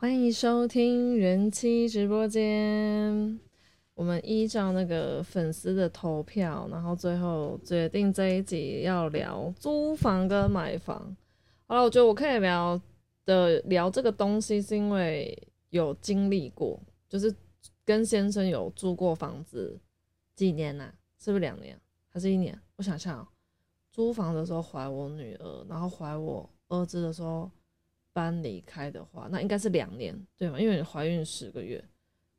欢迎收听人妻直播间。我们依照那个粉丝的投票，然后最后决定这一集要聊租房跟买房。好了，我觉得我可以聊的聊这个东西，是因为有经历过，就是跟先生有住过房子几年呐、是不是两年还是一年？我想想，租房的时候怀我女儿，然后怀我儿子的时候搬离开的话，那应该是两年，对吗？因为你怀孕十个月，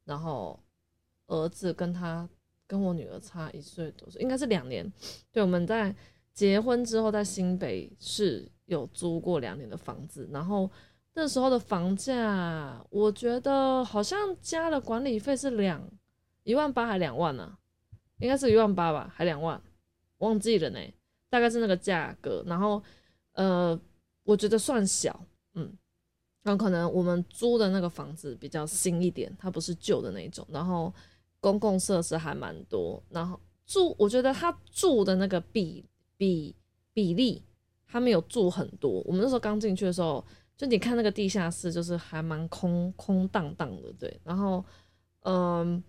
然后儿子跟他跟我女儿差一岁多，应该是两年。对，我们在结婚之后在新北市有租过两年的房子，然后那时候的房价，我觉得好像加了管理费是两一万八还两万呢、应该是一万八吧，还两万，忘记了呢，大概是那个价格。然后呃，我觉得算小，然后可能我们租的那个房子比较新一点，它不是旧的那种，然后公共设施还蛮多，然后住，我觉得他住的那个比比比例，他没有住很多。我们那时候刚进去的时候，就你看那个地下室，就是还蛮空空荡荡的，对。然后，嗯，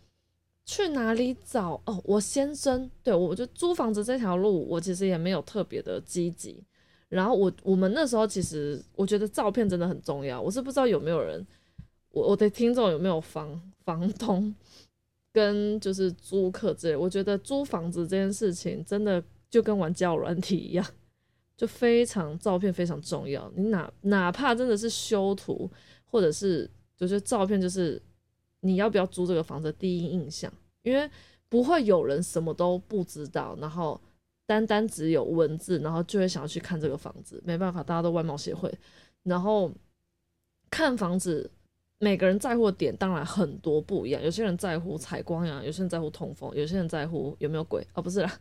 去哪里找？哦，我先生，对我就租房子这条路，我其实也没有特别的积极。然后我我们那时候其实我觉得照片真的很重要，我是不知道有没有人，我我的听众有没有房房东跟就是租客之类，我觉得租房子这件事情真的就跟玩交友软体一样，就非常照片非常重要。你哪哪怕真的是修图，或者是就是照片，就是你要不要租这个房子第一印象，因为不会有人什么都不知道，然后。单单只有文字，然后就会想要去看这个房子。没办法，大家都外貌协会，然后看房子，每个人在乎的点当然很多不一样。有些人在乎采光呀，有些人在乎通风，有些人在乎有没有鬼哦，不是啦，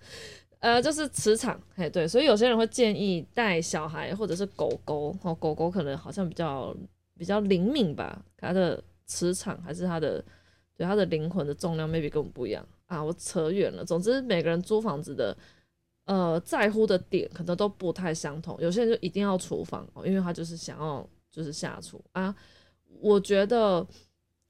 呃，就是磁场，嘿，对，所以有些人会建议带小孩或者是狗狗，哦，狗狗可能好像比较比较灵敏吧，它的磁场还是它的对它的灵魂的重量，maybe 跟我们不一样啊。我扯远了，总之每个人租房子的。呃，在乎的点可能都不太相同。有些人就一定要厨房，因为他就是想要就是下厨啊。我觉得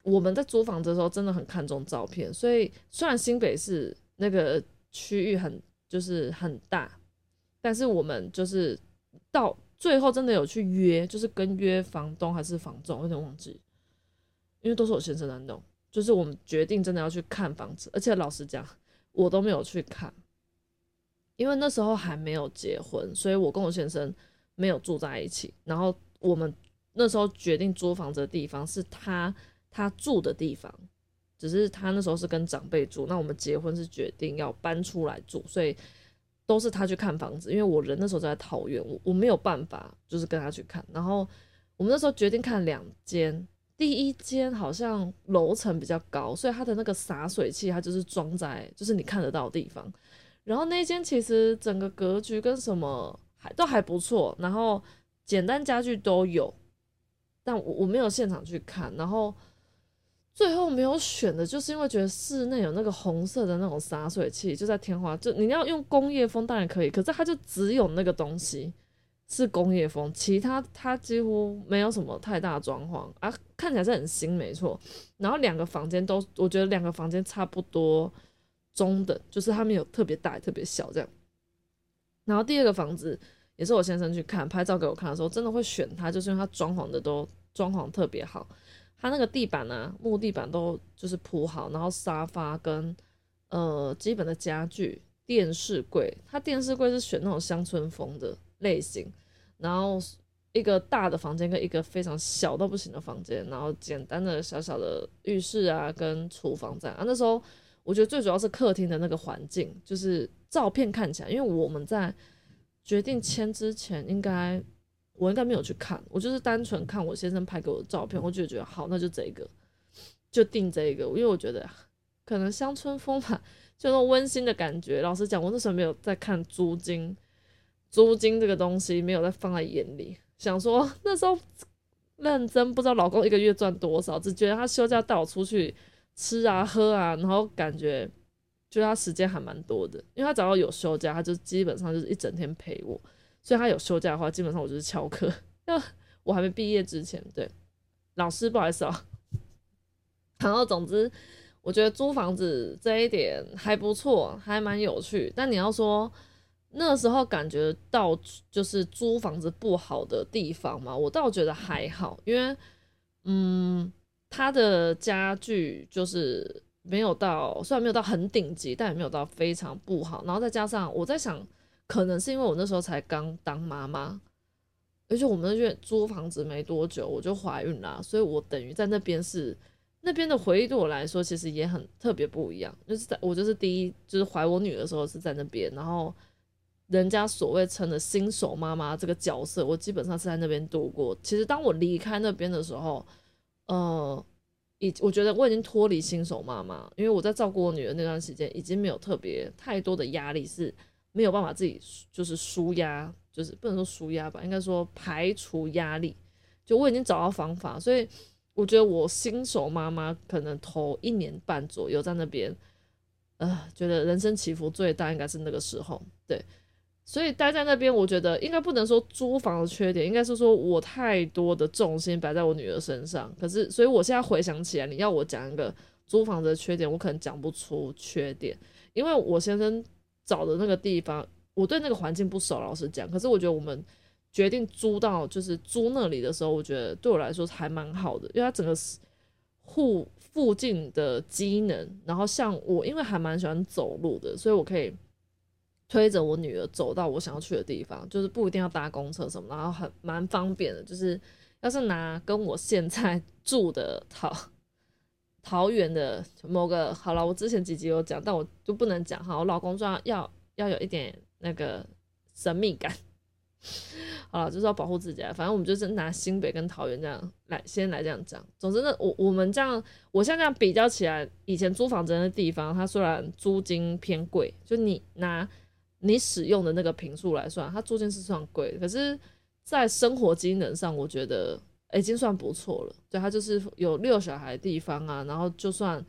我们在租房子的时候真的很看重照片，所以虽然新北市那个区域很就是很大，但是我们就是到最后真的有去约，就是跟约房东还是房仲，有点忘记，因为都是我先生在弄。就是我们决定真的要去看房子，而且老实讲，我都没有去看。因为那时候还没有结婚，所以我跟我先生没有住在一起。然后我们那时候决定租房子的地方是他他住的地方，只是他那时候是跟长辈住。那我们结婚是决定要搬出来住，所以都是他去看房子。因为我人那时候在桃园，我我没有办法就是跟他去看。然后我们那时候决定看两间，第一间好像楼层比较高，所以它的那个洒水器它就是装在就是你看得到的地方。然后那间其实整个格局跟什么还都还不错，然后简单家具都有，但我我没有现场去看，然后最后没有选的就是因为觉得室内有那个红色的那种洒水器，就在天花，就你要用工业风当然可以，可是它就只有那个东西是工业风，其他它几乎没有什么太大装潢啊，看起来是很新没错，然后两个房间都我觉得两个房间差不多。中等，就是他们有特别大特别小这样。然后第二个房子也是我先生去看拍照给我看的时候，真的会选它，就是因为它装潢的都装潢特别好。它那个地板呢，木地板都就是铺好，然后沙发跟呃基本的家具、电视柜，它电视柜是选那种乡村风的类型。然后一个大的房间跟一个非常小到不行的房间，然后简单的小小的浴室啊跟厨房这样啊。那时候。我觉得最主要是客厅的那个环境，就是照片看起来，因为我们在决定签之前，应该我应该没有去看，我就是单纯看我先生拍给我的照片，我就觉得好，那就这个，就定这个，因为我觉得可能乡村风吧，就那种温馨的感觉。老实讲，我那时候没有在看租金，租金这个东西没有在放在眼里，想说那时候认真不知道老公一个月赚多少，只觉得他休假带我出去。吃啊喝啊，然后感觉就他时间还蛮多的，因为他只要有休假，他就基本上就是一整天陪我。所以他有休假的话，基本上我就是翘课。那我还没毕业之前，对。老师不好意思啊。然后总之，我觉得租房子这一点还不错，还蛮有趣。但你要说那时候感觉到就是租房子不好的地方嘛，我倒觉得还好，因为嗯，他的家具就是没有到，虽然没有到很顶级，但也没有到非常不好。然后再加上我在想，可能是因为我那时候才刚当妈妈。而且我们那边租房子没多久我就怀孕啦，所以我等于在那边是那边的回忆对我来说其实也很特别不一样。就是在我就是第一就是怀我女的时候是在那边，然后人家所谓称的新手妈妈这个角色，我基本上是在那边度过。其实当我离开那边的时候，呃，已我觉得我已经脱离新手妈妈，因为我在照顾我女儿那段时间已经没有特别太多的压力，是没有办法自己就是舒压。就是不能说舒压吧，应该说排除压力。就我已经找到方法，所以我觉得我新手妈妈可能头一年半左右在那边，呃，觉得人生起伏最大应该是那个时候。对，所以待在那边，我觉得应该不能说租房的缺点，应该是说我太多的重心摆在我女儿身上。可是，所以我现在回想起来，你要我讲一个租房的缺点，我可能讲不出缺点，因为我先生找的那个地方。我对那个环境不熟，老实讲。可是我觉得我们决定租到就是租那里的时候，我觉得对我来说还蛮好的，因为它整个户附近的机能，然后像我，因为还蛮喜欢走路的，所以我可以推着我女儿走到我想要去的地方，就是不一定要搭公车什么，然后很蛮方便的。就是要是拿跟我现在住的桃桃园的某个好了，我之前几集有讲，但我就不能讲哈，我老公说要要有一点。那个神秘感，好了，就是要保护自己。反正我们就是拿新北跟桃园这样来，先来这样讲。总之呢，我我们这样，我现在这样比较起来，以前租房子的地方，它虽然租金偏贵，就你拿你使用的那个平数来算，它租金是算贵，可是，在生活机能上，我觉得已经算不错了。对，它就是有遛小孩地方啊，然后就算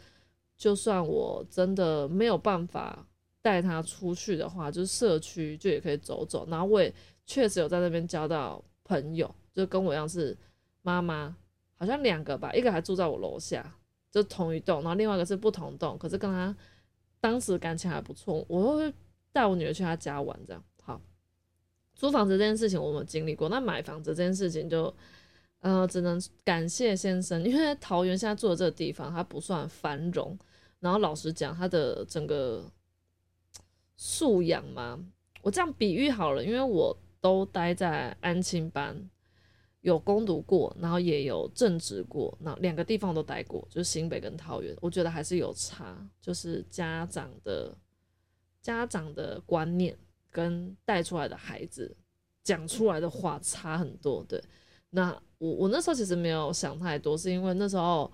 就算我真的没有办法。带他出去的话，就是社区就也可以走走，然后我也确实有在那边交到朋友，就跟我一样是妈妈，好像两个吧，一个还住在我楼下，就同一栋，然后另外一个是不同栋，可是跟他当时感情还不错，我会带我女儿去他家玩，这样好。租房子这件事情我们经历过，那买房子这件事情就，呃，只能感谢先生，因为桃园现在住的这个地方它不算繁荣，然后老实讲，它的整个。素养嘛？我这样比喻好了，因为我都待在安亲班，有攻读过，然后也有正职过，那两个地方都待过，就是新北跟桃园，我觉得还是有差，就是家长的家长的观念跟带出来的孩子讲出来的话差很多。对，那我我那时候其实没有想太多，是因为那时候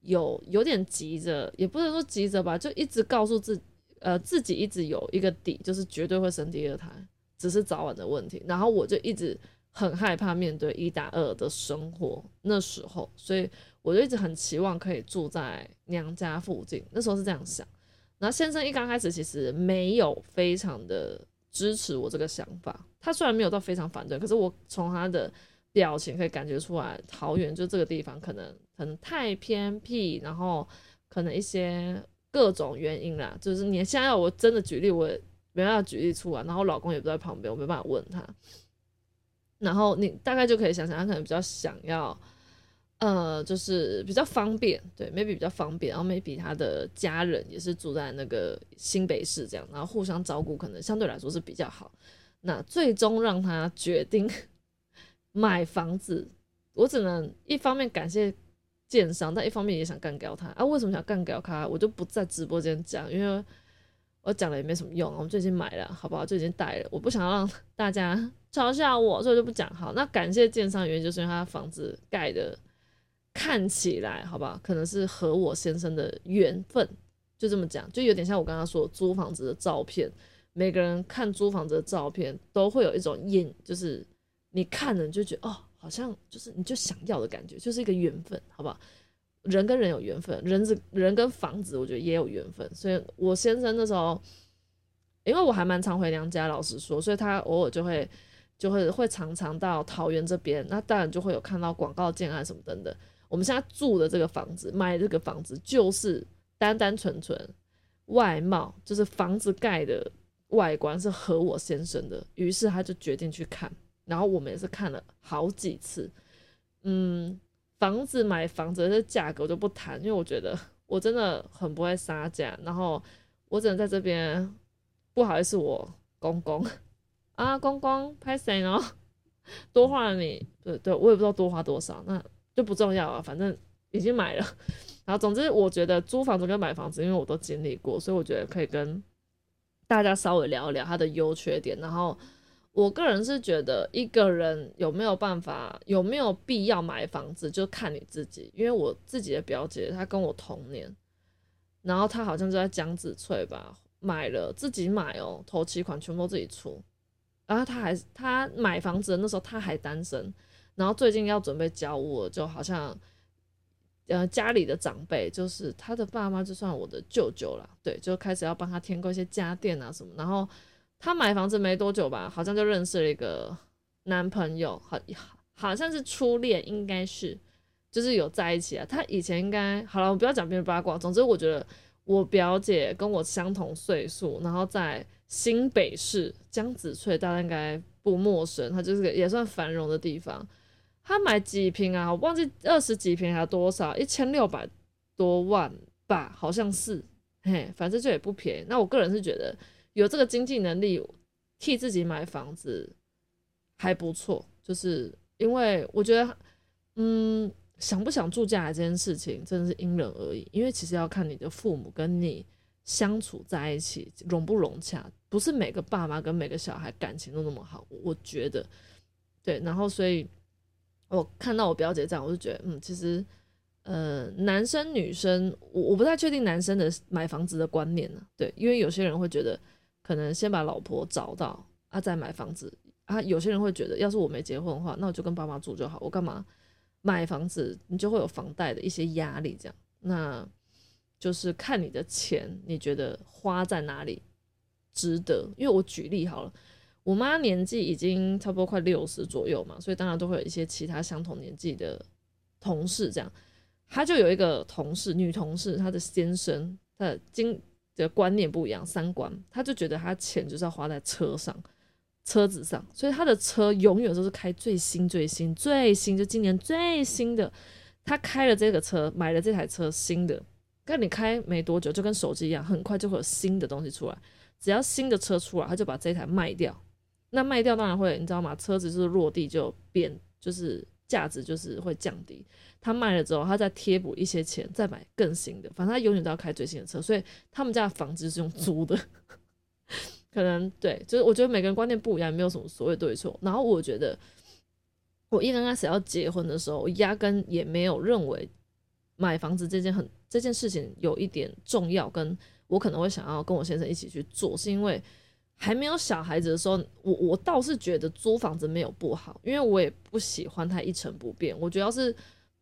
有有点急着，也不能说急着吧，就一直告诉自。呃，自己一直有一个底，就是绝对会生第二胎，只是早晚的问题。然后我就一直很害怕面对一打二的生活，那时候，所以我就一直很期望可以住在娘家附近。那时候是这样想。然后先生一刚开始其实没有非常的支持我这个想法，他虽然没有到非常反对，可是我从他的表情可以感觉出来，桃园就这个地方可能可能太偏僻，然后可能一些。各种原因啦，就是你现在要我真的举例，我没办法举例出来。然后老公也不在旁边，我没办法问他。然后你大概就可以想想，他可能比较想要，呃，就是比较方便，对，maybe 比较方便。然后 maybe 他的家人也是住在那个新北市这样，然后互相照顾，可能相对来说是比较好。那最终让他决定 买房子，我只能一方面感谢。建商，但一方面也想干掉他啊！为什么想干掉他？我就不在直播间讲，因为我讲了也没什么用。我们最近买了，好不好？就已经带了，我不想让大家 嘲笑我，所以就不讲。好，那感谢建商原因就是因为他房子盖的看起来，好吧？可能是和我先生的缘分，就这么讲，就有点像我刚刚说租房子的照片。每个人看租房子的照片都会有一种印，就是你看了就觉得哦。好像就是你就想要的感觉，就是一个缘分，好不好？人跟人有缘分，人子人跟房子，我觉得也有缘分。所以我先生那时候，因为我还蛮常回娘家，老实说，所以他偶尔就会就会会常常到桃园这边，那当然就会有看到广告建案什么等等。我们现在住的这个房子，买这个房子就是单单纯纯外貌，就是房子盖的外观是合我先生的，于是他就决定去看，然后我们也是看了好几次，嗯，房子买房子的价格我就不谈，因为我觉得我真的很不会杀价，然后我只能在这边不好意思，我公公啊，公公拍谁呢？多花了你，对对，我也不知道多花多少，那。就不重要啊，反正已经买了。然后，总之，我觉得租房子跟买房子，因为我都经历过，所以我觉得可以跟大家稍微聊一聊它的优缺点。然后，我个人是觉得，一个人有没有办法，有没有必要买房子，就看你自己。因为我自己的表姐，她跟我同年，然后她好像就在江子翠吧，买了自己买哦，头期款全部自己出。然后她还她买房子的那时候，她还单身。然后最近要准备交我，就好像，呃，家里的长辈就是他的爸妈，就算我的舅舅了，对，就开始要帮他添购一些家电啊什么。然后他买房子没多久吧，好像就认识了一个男朋友，好，好像是初恋，应该是，就是有在一起啊。他以前应该好了，我不要讲别人八卦。总之，我觉得我表姐跟我相同岁数，然后在新北市江子翠，大家应该不陌生，它就是个也算繁荣的地方。他买几平啊？我忘记二十几平还多少，一千六百多万吧，好像是，嘿，反正就也不便宜。那我个人是觉得有这个经济能力替自己买房子还不错，就是因为我觉得，嗯，想不想住家这件事情真的是因人而异，因为其实要看你的父母跟你相处在一起融不融洽，不是每个爸妈跟每个小孩感情都那么好，我觉得，对，然后所以。我看到我表姐这样，我就觉得，嗯，其实，呃，男生女生，我我不太确定男生的买房子的观念呢。对，因为有些人会觉得，可能先把老婆找到啊，再买房子啊。有些人会觉得，要是我没结婚的话，那我就跟爸妈住就好，我干嘛买房子？你就会有房贷的一些压力，这样。那就是看你的钱，你觉得花在哪里值得？因为我举例好了。我妈年纪已经差不多快六十左右嘛，所以当然都会有一些其他相同年纪的同事这样。她就有一个同事，女同事，她的先生，她的经的观念不一样，三观，她就觉得她钱就是要花在车上，车子上，所以她的车永远都是开最新、最新、最新，就今年最新的。她开了这个车，买了这台车新的，跟你开没多久，就跟手机一样，很快就会有新的东西出来。只要新的车出来，他就把这台卖掉。那卖掉当然会，你知道吗？车子就是落地就变，就是价值就是会降低。他卖了之后，他再贴补一些钱，再买更新的。反正他永远都要开最新的车，所以他们家的房子是用租的。可能对，就是我觉得每个人观念不一样，没有什么所谓对错。然后我觉得，我一刚开始要结婚的时候，我压根也没有认为买房子这件很这件事情有一点重要，跟我可能会想要跟我先生一起去做，是因为。还没有小孩子的时候，我我倒是觉得租房子没有不好，因为我也不喜欢它一成不变。我主要是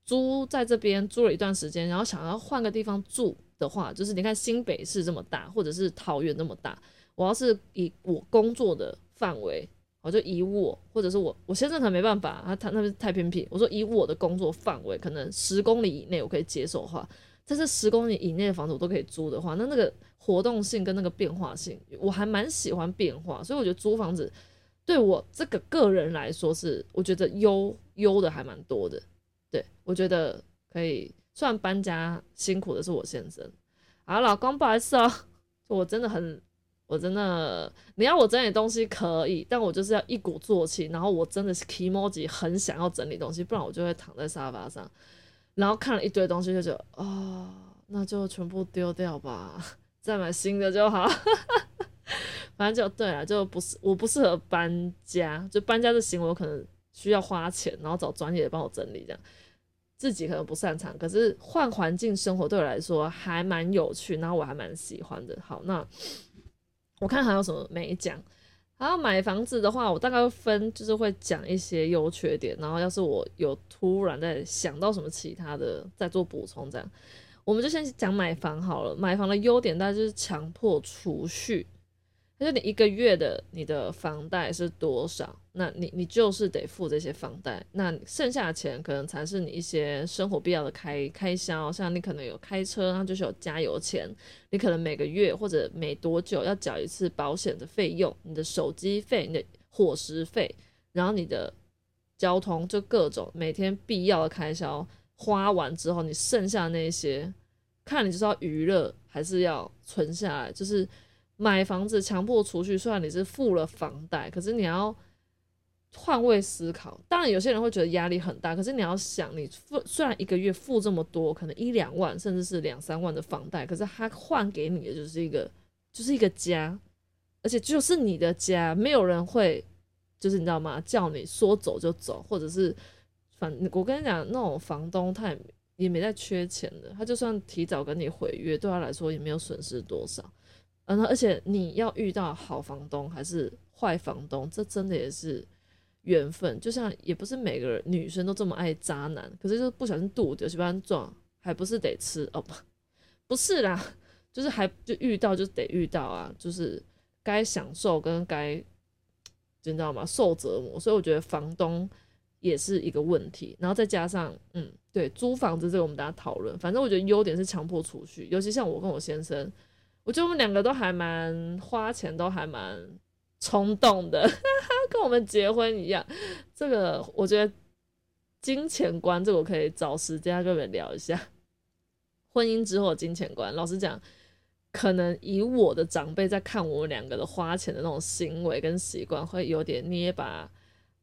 租在这边租了一段时间，然后想要换个地方住的话，就是你看新北市这么大，或者是桃园那么大，我要是以我工作的范围，我就以我或者是我我先生可能没办法，他他那边太偏僻。我说以我的工作范围，可能十公里以内我可以接受的话，但是十公里以内的房子我都可以租的话，那那个。活动性跟那个变化性，我还蛮喜欢变化，所以我觉得租房子对我这个个人来说是，我觉得优优的还蛮多的。对我觉得可以，虽然搬家辛苦的是我先生，啊，老公不好意思哦，我真的很，我真的你要我整理东西可以，但我就是要一鼓作气，然后我真的是 emoji 很想要整理东西，不然我就会躺在沙发上，然后看了一堆东西就觉得啊，那就全部丢掉吧。再买新的就好，反正就对了，就不是我不适合搬家，就搬家的行为我可能需要花钱，然后找专业的帮我整理这样，自己可能不擅长，可是换环境生活对我来说还蛮有趣，然后我还蛮喜欢的。好，那我看还有什么没讲？然后买房子的话，我大概会分，就是会讲一些优缺点，然后要是我有突然在想到什么其他的，再做补充这样。我们就先讲买房好了。买房的优点大概就是强迫储蓄，他说你一个月的你的房贷是多少？那你你就是得付这些房贷，那剩下的钱可能才是你一些生活必要的开开销，像你可能有开车，那就是有加油钱，你可能每个月或者每多久要缴一次保险的费用，你的手机费、你的伙食费，然后你的交通就各种每天必要的开销花完之后，你剩下那些，看你就是要娱乐还是要存下来，就是。买房子强迫储蓄，虽然你是付了房贷，可是你要换位思考。当然，有些人会觉得压力很大，可是你要想，你付虽然一个月付这么多，可能一两万，甚至是两三万的房贷，可是他换给你的就是一个，就是一个家，而且就是你的家，没有人会，就是你知道吗？叫你说走就走，或者是反我跟你讲，那种房东他也也没在缺钱的，他就算提早跟你毁约，对他来说也没有损失多少。嗯，而且你要遇到好房东还是坏房东，这真的也是缘分。就像也不是每个女生都这么爱渣男，可是就不小心肚子喜欢撞，还不是得吃哦不，不是啦，就是还就遇到就得遇到啊，就是该享受跟该，你知道吗？受折磨，所以我觉得房东也是一个问题。然后再加上，嗯，对，租房子这个我们大家讨论。反正我觉得优点是强迫储蓄，尤其像我跟我先生。我觉得我们两个都还蛮花钱，都还蛮冲动的，跟我们结婚一样。这个我觉得金钱观，这个我可以找时间跟你们聊一下。婚姻之后金钱观，老实讲，可能以我的长辈在看我们两个的花钱的那种行为跟习惯，会有点捏把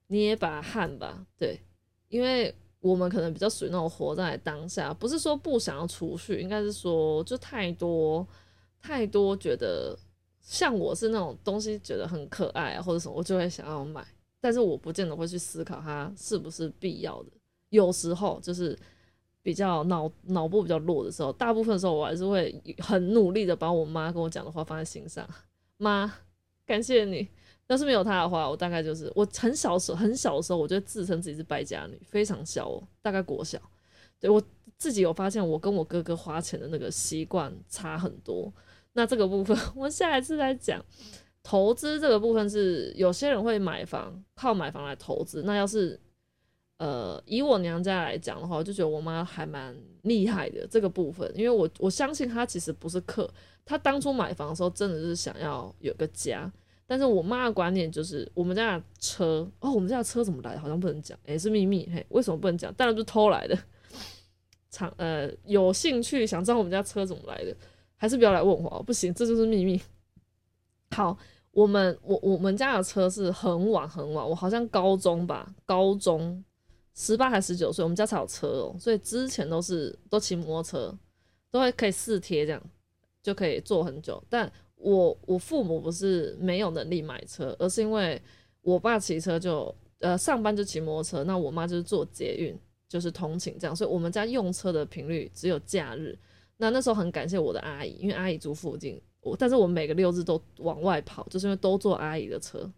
捏把汗吧。对，因为我们可能比较属于那种活在当下，不是说不想要储蓄，应该是说就太多。太多觉得像我是那种东西觉得很可爱啊，或者什么，我就会想要买，但是我不见得会去思考它是不是必要的。有时候就是比较脑脑部比较弱的时候，大部分时候我还是会很努力的把我妈跟我讲的话放在心上。妈，感谢你。要是没有她的话，我大概就是我很小时候很小的时候，我就自称自己是败家女，非常小哦，大概国小。对我自己有发现，我跟我哥哥花钱的那个习惯差很多。那这个部分，我下一次再讲。投资这个部分是有些人会买房，靠买房来投资。那要是呃以我娘家来讲的话，我就觉得我妈还蛮厉害的这个部分，因为我我相信她其实不是客，她当初买房的时候真的是想要有个家。但是我妈的观念就是我们家的车哦，我们家的车怎么来的？好像不能讲，诶，是秘密嘿，为什么不能讲？当然就偷来的。长呃有兴趣想知道我们家车怎么来的？还是不要来问我，不行，这就是秘密。好，我们我我们家的车是很晚很晚，我好像高中吧，高中十八还十九岁，我们家才有车哦，所以之前都是都骑摩托车，都会可以试贴这样，就可以坐很久。但我我父母不是没有能力买车，而是因为我爸骑车就呃上班就骑摩托车，那我妈就是坐捷运，就是通勤这样，所以我们家用车的频率只有假日。那那时候很感谢我的阿姨，因为阿姨住附近，我但是我每个六日都往外跑，就是因为都坐阿姨的车，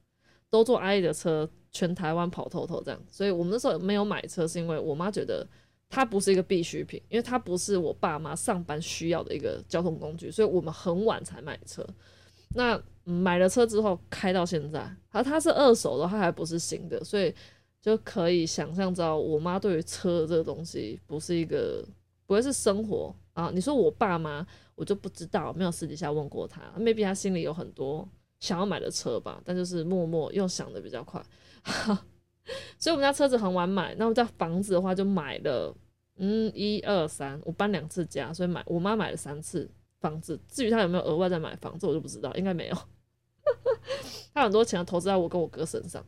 都坐阿姨的车，全台湾跑透透这样。所以我们那时候没有买车，是因为我妈觉得它不是一个必需品，因为它不是我爸妈上班需要的一个交通工具，所以我们很晚才买车。那买了车之后开到现在，而它是二手的，它还不是新的，所以就可以想象到我妈对于车这个东西不是一个，不会是生活。啊，你说我爸妈，我就不知道，没有私底下问过他，maybe 他心里有很多想要买的车吧，但就是默默又想的比较快，所以我们家车子很晚买，那我们家房子的话就买了，嗯，一二三，我搬两次家，所以买我妈买了三次房子，至于他有没有额外再买房子，我就不知道，应该没有，他很多钱投资在我跟我哥身上，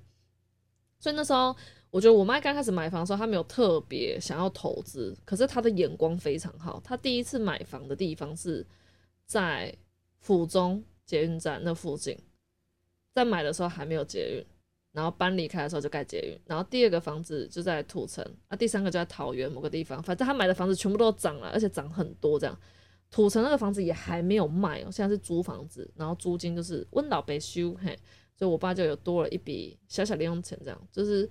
所以那时候。我觉得我妈刚开始买房的时候，她没有特别想要投资，可是她的眼光非常好。她第一次买房的地方是在府中捷运站那附近，在买的时候还没有捷运，然后搬离开的时候就盖捷运。然后第二个房子就在土城，啊，第三个就在桃园某个地方。反正她买的房子全部都涨了，而且涨很多。这样土城那个房子也还没有卖哦，现在是租房子，然后租金就是温老被修，嘿，所以我爸就有多了一笔小小零用钱，这样就是。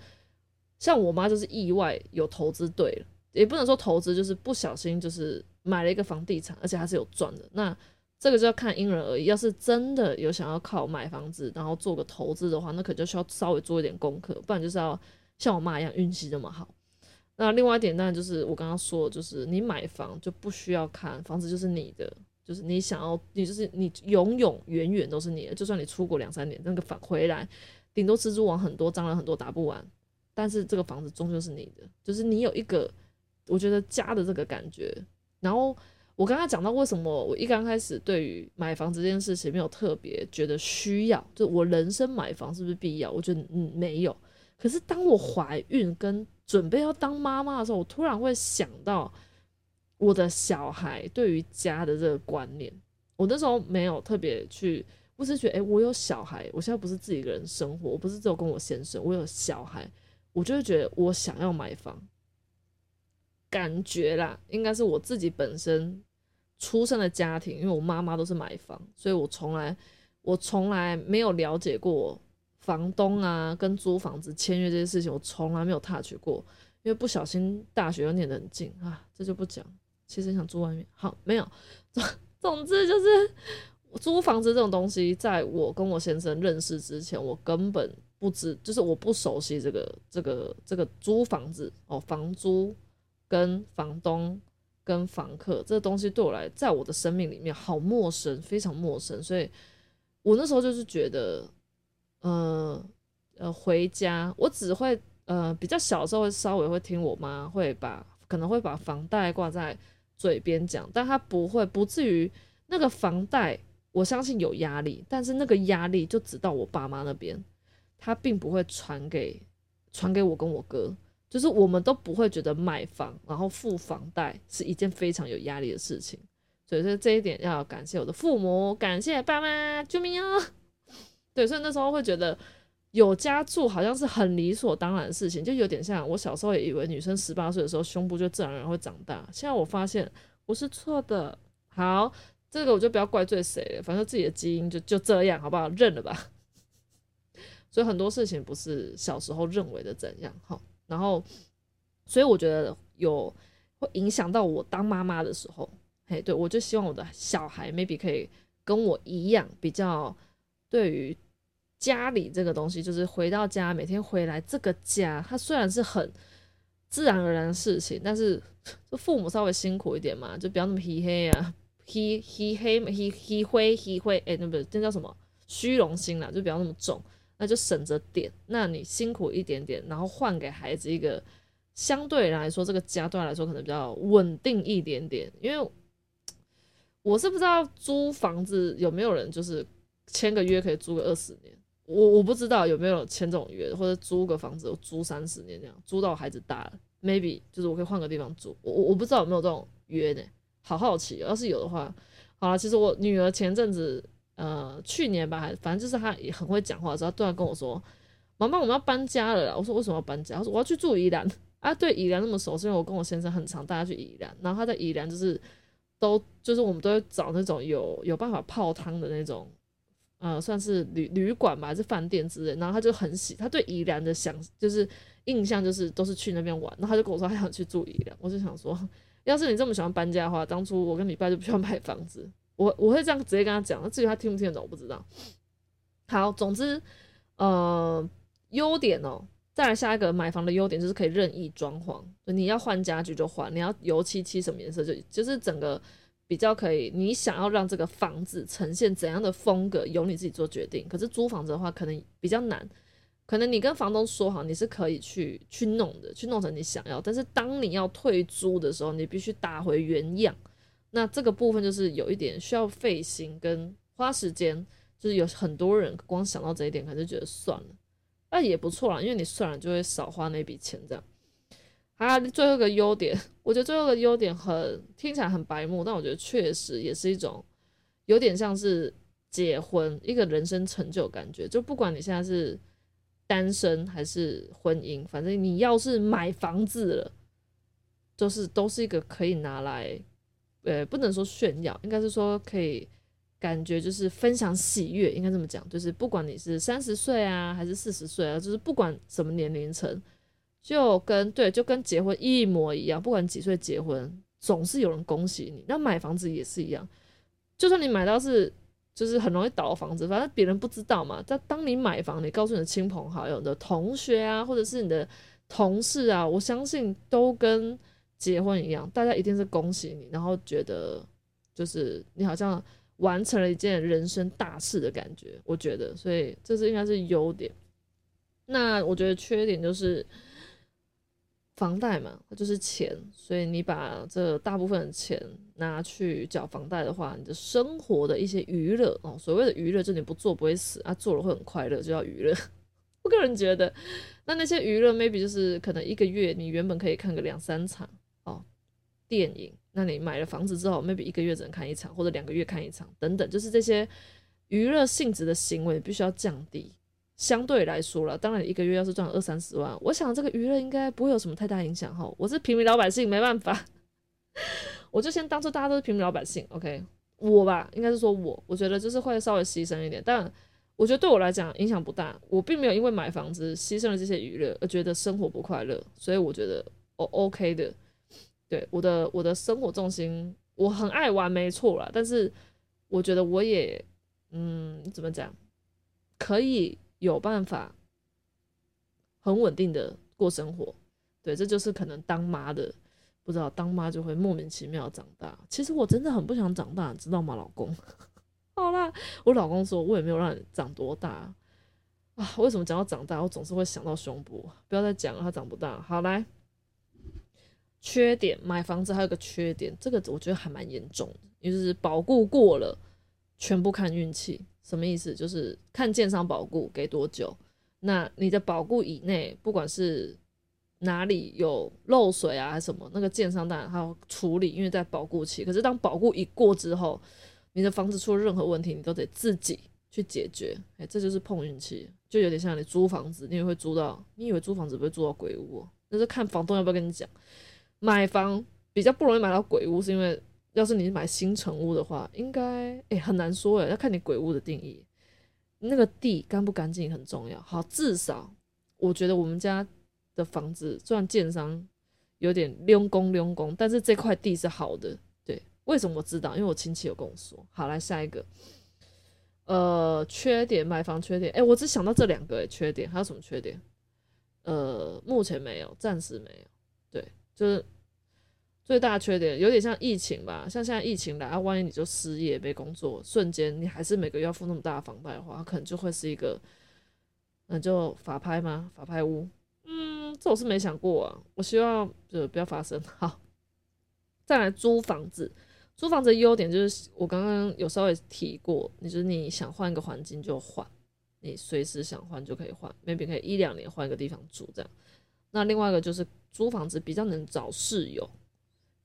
像我妈就是意外有投资对了，也不能说投资，就是不小心就是买了一个房地产，而且还是有赚的。那这个就要看因人而异。要是真的有想要靠买房子，然后做个投资的话，那可就需要稍微做一点功课，不然就是要像我妈一样运气这么好。那另外一点当然就是我刚刚说，就是你买房就不需要看房子，就是你的，就是你想要，你就是你永永远远都是你的。就算你出国两三年，那个返回来，顶多蜘蛛网很多，蟑螂很多，打不完。但是这个房子终究是你的，就是你有一个，我觉得家的这个感觉。然后我刚刚讲到为什么我一刚开始对于买房这件事情没有特别觉得需要，就我人生买房是不是必要？我觉得嗯没有。可是当我怀孕跟准备要当妈妈的时候，我突然会想到我的小孩对于家的这个观念。我那时候没有特别去，不是觉得哎，我有小孩，我现在不是自己一个人生活，我不是只有跟我先生，我有小孩，我就会觉得我想要买房。感觉啦，应该是我自己本身出生的家庭，因为我妈妈都是买房，所以我从来我从来没有了解过。房东啊，跟租房子签约这些事情，我从来没有 touch 过，因为不小心大学又念得很近啊，这就不讲。其实想住外面，好没有。总总之就是 租房子这种东西，在我跟我先生认识之前，我根本不知，就是我不熟悉这个这个这个租房子哦，房租跟房东跟房客这东西对我来，在我的生命里面好陌生，非常陌生，所以我那时候就是觉得。呃呃，回家我只会呃比较小的时候会稍微会听我妈会把可能会把房贷挂在嘴边讲，但他不会不至于那个房贷，我相信有压力，但是那个压力就只到我爸妈那边，他并不会传给传给我跟我哥，就是我们都不会觉得买房然后付房贷是一件非常有压力的事情，所以说这一点要感谢我的父母，感谢爸妈，救命啊！对，所以那时候会觉得有家住好像是很理所当然的事情，就有点像我小时候也以为女生十八岁的时候胸部就自然而然会长大。现在我发现我是错的。好，这个我就不要怪罪谁了，反正自己的基因就就这样，好不好？认了吧。所以很多事情不是小时候认为的怎样，哈。然后，所以我觉得有会影响到我当妈妈的时候，嘿，对我就希望我的小孩 maybe 可以跟我一样比较对于。家里这个东西，就是回到家，每天回来这个家，它虽然是很自然而然的事情，但是就父母稍微辛苦一点嘛，就不要那么黑黑啊，黑黑黑黑黑灰黑灰，哎，那不是那叫什么虚荣心啦，就不要那么重，那就省着点。那你辛苦一点点，然后换给孩子一个相对来说，这个家对他来说可能比较稳定一点点。因为我是不知道租房子有没有人就是签个约可以租个二十年。我我不知道有没有签这种约，或者租个房子我租三十年这样，租到孩子大了，maybe 就是我可以换个地方住。我我不知道有没有这种约呢？好好奇，要是有的话，好了，其实我女儿前阵子，呃，去年吧，还反正就是她也很会讲话的时候，突然跟我说：“妈妈，我们要搬家了。”我说：“为什么要搬家？”她说：“我要去住宜兰。”啊，对宜兰那么熟，是因为我跟我先生很常带他去宜兰，然后他在宜兰就是都就是我们都会找那种有有办法泡汤的那种。呃，算是旅旅馆吧，还是饭店之类。然后他就很喜，他对宜兰的想就是印象就是都是去那边玩。然后他就跟我说他想去住宜兰，我就想说，要是你这么喜欢搬家的话，当初我跟你爸就不需要买房子。我我会这样直接跟他讲，那至于他听不听得懂，我不知道。好，总之，呃，优点哦，再来下一个买房的优点就是可以任意装潢，你要换家具就换，你要油漆漆什么颜色就就是整个。比较可以，你想要让这个房子呈现怎样的风格，由你自己做决定。可是租房子的话，可能比较难。可能你跟房东说好，你是可以去去弄的，去弄成你想要。但是当你要退租的时候，你必须打回原样。那这个部分就是有一点需要费心跟花时间。就是有很多人光想到这一点，可能就觉得算了，那也不错啦，因为你算了就会少花那笔钱这样。还有最后一个优点，我觉得最后一个优点很听起来很白目，但我觉得确实也是一种有点像是结婚一个人生成就感觉。就不管你现在是单身还是婚姻，反正你要是买房子了，就是都是一个可以拿来，呃，不能说炫耀，应该是说可以感觉就是分享喜悦，应该这么讲，就是不管你是三十岁啊还是四十岁啊，就是不管什么年龄层。就跟对，就跟结婚一模一样，不管几岁结婚，总是有人恭喜你。那买房子也是一样，就算你买到是就是很容易倒的房子，反正别人不知道嘛。但当你买房，你告诉你的亲朋好友、的同学啊，或者是你的同事啊，我相信都跟结婚一样，大家一定是恭喜你，然后觉得就是你好像完成了一件人生大事的感觉。我觉得，所以这是应该是优点。那我觉得缺点就是房贷嘛，它就是钱，所以你把这大部分的钱拿去缴房贷的话，你的生活的一些娱乐哦，所谓的娱乐，就你不做不会死啊，做了会很快乐，就叫娱乐。我个人觉得，那那些娱乐 maybe 就是可能一个月你原本可以看个两三场电影，那你买了房子之后，maybe 一个月只能看一场，或者两个月看一场等等，就是这些娱乐性质的行为必须要降低。相对来说了，当然一个月要是赚二三十万，我想这个娱乐应该不会有什么太大影响哈。我是平民老百姓，没办法，我就先当做大家都是平民老百姓，OK？我吧，应该是说我，我觉得就是会稍微牺牲一点，但我觉得对我来讲影响不大。我并没有因为买房子牺牲了这些娱乐而觉得生活不快乐，所以我觉得我 OK 的。对我的我的生活重心，我很爱玩，没错啦。但是我觉得我也，嗯，怎么讲，可以。有办法很稳定的过生活，对，这就是可能当妈的不知道当妈就会莫名其妙长大。其实我真的很不想长大，知道吗，老公？好啦，我老公说，我也没有让你长多大啊。为什么讲到长大，我总是会想到胸部？不要再讲了，他长不大。好来，缺点买房子还有个缺点，这个我觉得还蛮严重的，就是保固过了，全部看运气。什么意思？就是看建商保固给多久，那你的保固以内，不管是哪里有漏水啊，还是什么，那个建商当然还要处理，因为在保固期。可是当保固一过之后，你的房子出了任何问题，你都得自己去解决。哎，这就是碰运气，就有点像你租房子，你也会租到，你以为租房子不会租到鬼屋？那是看房东要不要跟你讲。买房比较不容易买到鬼屋，是因为。要是你买新城屋的话，应该诶很难说诶，要看你鬼屋的定义。那个地干不干净很重要。好，至少我觉得我们家的房子虽然建商有点溜工溜工，但是这块地是好的。对，为什么我知道？因为我亲戚有跟我说。好，来下一个。呃，缺点买房缺点，诶，我只想到这两个诶，缺点还有什么缺点？呃，目前没有，暂时没有。对，就是。最大缺点有点像疫情吧，像现在疫情来，啊，万一你就失业没工作，瞬间你还是每个月要付那么大的房贷的话，可能就会是一个，那就法拍吗？法拍屋？嗯，这我是没想过啊。我希望就不要发生。好，再来租房子，租房子的优点就是我刚刚有稍微提过，你就是你想换一个环境就换，你随时想换就可以换，maybe 可以一两年换一个地方住这样。那另外一个就是租房子比较能找室友。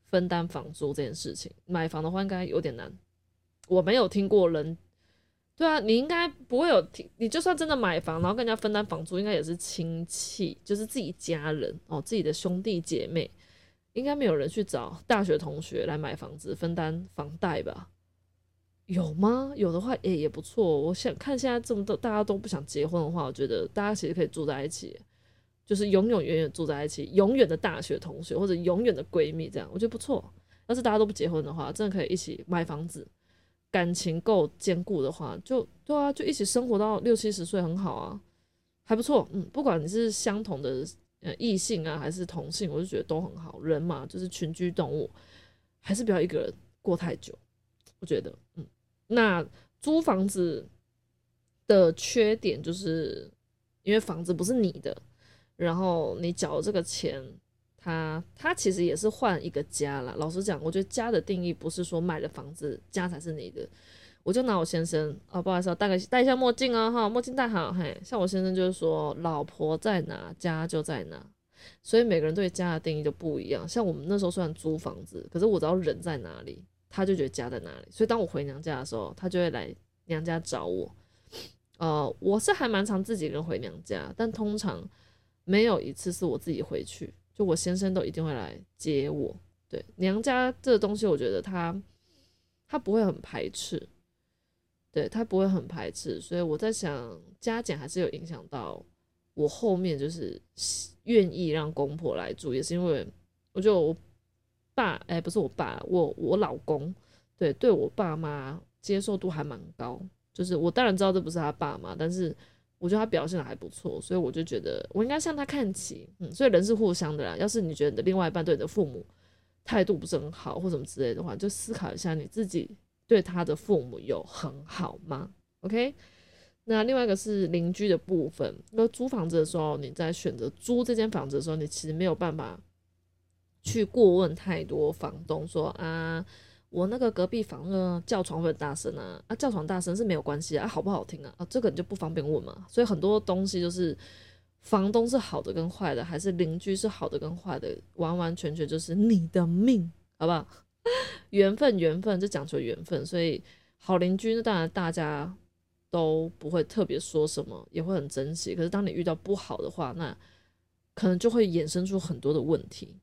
分担房租这件事情，买房的话应该有点难。我没有听过人，对啊，你应该不会有听。你就算真的买房，然后跟人家分担房租，应该也是亲戚，就是自己家人哦，自己的兄弟姐妹，应该没有人去找大学同学来买房子分担房贷吧？有吗？有的话，诶也不错。我想看现在这么多大家都不想结婚的话，我觉得大家其实可以住在一起。就是永永远远住在一起，永远的大学同学或者永远的闺蜜，这样我觉得不错。要是大家都不结婚的话，真的可以一起买房子，感情够坚固的话，就对啊，就一起生活到六七十岁，很好啊，还不错。嗯，不管你是相同的呃异性啊，还是同性，我就觉得都很好。人嘛，就是群居动物，还是不要一个人过太久。我觉得，嗯，那租房子的缺点就是，因为房子不是你的。然后你缴这个钱，他他其实也是换一个家啦。老实讲，我觉得家的定义不是说买了房子家才是你的。我就拿我先生啊，不好意思，戴个戴一下墨镜啊，哈，墨镜戴好。嘿，像我先生就是说，老婆在哪家就在哪，所以每个人对家的定义就不一样。像我们那时候虽然租房子，可是我知道人在哪里，他就觉得家在哪里。所以当我回娘家的时候，他就会来娘家找我。呃，我是还蛮常自己人回娘家，但通常。没有一次是我自己回去，就我先生都一定会来接我。对娘家这东西，我觉得他他不会很排斥，对他不会很排斥，所以我在想，加减还是有影响到我后面就是愿意让公婆来住，也是因为我觉得我爸，哎，不是我爸，我我老公对，对我爸妈接受度还蛮高。就是我当然知道这不是他爸妈，但是我觉得他表现的还不错，所以我就觉得我应该向他看齐。嗯，所以人是互相的啦。要是你觉得你的另外一半对你的父母态度不是很好或什么之类的话，就思考一下你自己对他的父母有很好吗？OK。那另外一个是邻居的部分。那租房子的时候，你在选择租这间房子的时候，你其实没有办法去过问太多房东说啊，我那个隔壁房呢叫床会很大声啊，啊叫床大声是没有关系啊，好不好听啊？啊这个你就不方便问嘛。所以很多东西就是房东是好的跟坏的，还是邻居是好的跟坏的，完完全全就是你的命，好不好？缘分，缘分就讲求缘分。所以好邻居，那当然大家。都不会特别说什么，也会很珍惜。可是当你遇到不好的话，那可能就会衍生出很多的问题。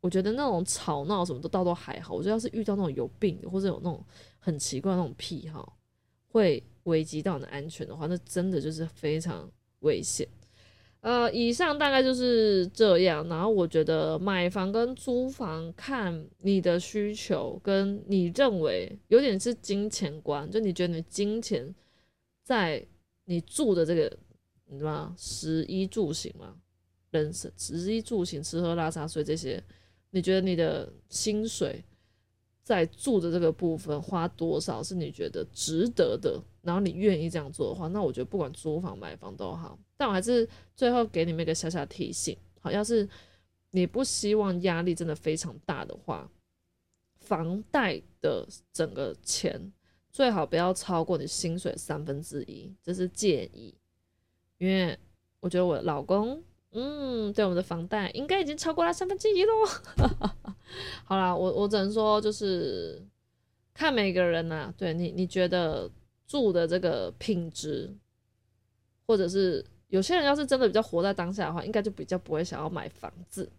我觉得那种吵闹什么都倒都还好，我觉得要是遇到那种有病或者有那种很奇怪那种癖好，会危及到你的安全的话，那真的就是非常危险。呃，以上大概就是这样。然后我觉得买房跟租房看你的需求，跟你认为有点是金钱观，就你觉得你金钱。在你住的这个，你知道吗？食衣住行嘛，人生食衣住行、吃喝拉撒睡这些，你觉得你的薪水在住的这个部分花多少是你觉得值得的？然后你愿意这样做的话，那我觉得不管租房买房都好。但我还是最后给你们一个小小提醒：好，要是你不希望压力真的非常大的话，房贷的整个钱。最好不要超过你薪水三分之一，这是建议。因为我觉得我老公，嗯，对我们的房贷应该已经超过了三分之一喽。好啦，我我只能说就是看每个人呐，对你你觉得住的这个品质，或者是有些人要是真的比较活在当下的话，应该就比较不会想要买房子，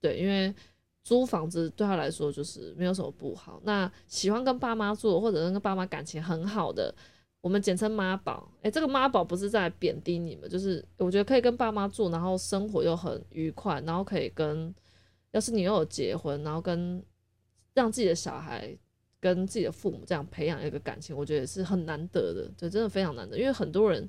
对，因为。租房子对他来说就是没有什么不好。那喜欢跟爸妈住，或者是跟爸妈感情很好的，我们简称妈宝。诶，这个妈宝不是在贬低你们，就是我觉得可以跟爸妈住，然后生活又很愉快，然后可以跟，要是你又有结婚，然后跟让自己的小孩跟自己的父母这样培养一个感情，我觉得是很难得的，对，真的非常难得。因为很多人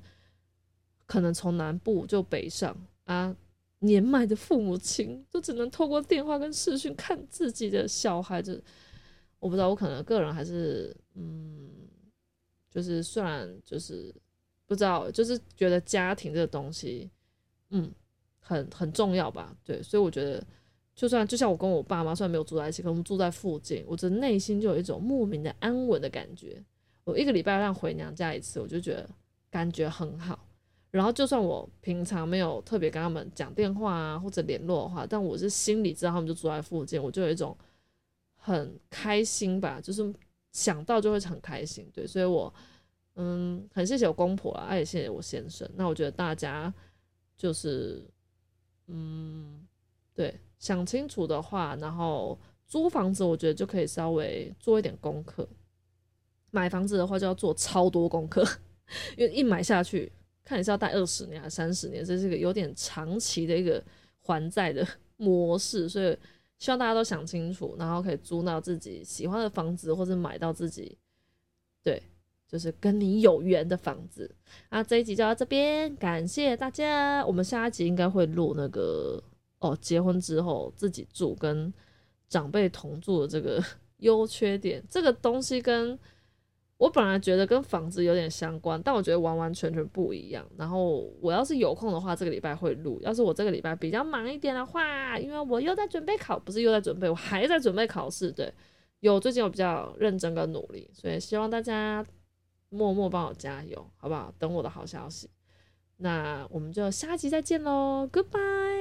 可能从南部就北上啊。年迈的父母亲都只能透过电话跟视讯看自己的小孩子，我不知道，我可能个人还是，嗯，就是虽然就是不知道，就是觉得家庭这个东西，嗯，很很重要吧，对，所以我觉得，就算就像我跟我爸妈虽然没有住在一起，可我们住在附近，我的内心就有一种莫名的安稳的感觉。我一个礼拜让回娘家一次，我就觉得感觉很好。然后，就算我平常没有特别跟他们讲电话啊，或者联络的话，但我是心里知道他们就住在附近，我就有一种很开心吧，就是想到就会很开心。对，所以我嗯，很谢谢我公婆啊，也谢谢我先生。那我觉得大家就是嗯，对，想清楚的话，然后租房子，我觉得就可以稍微做一点功课；买房子的话，就要做超多功课，因为一买下去。看你是要贷二十年还是三十年，这是一个有点长期的一个还债的模式，所以希望大家都想清楚，然后可以租到自己喜欢的房子，或者买到自己对，就是跟你有缘的房子。那，这一集就到这边，感谢大家。我们下一集应该会录那个哦，结婚之后自己住跟长辈同住的这个 优缺点，这个东西跟。我本来觉得跟房子有点相关，但我觉得完完全全不一样。然后我要是有空的话，这个礼拜会录；要是我这个礼拜比较忙一点的话，因为我又在准备考，不是又在准备，我还在准备考试。对，有最近我比较认真跟努力，所以希望大家默默帮我加油，好不好？等我的好消息。那我们就下集再见喽，Goodbye。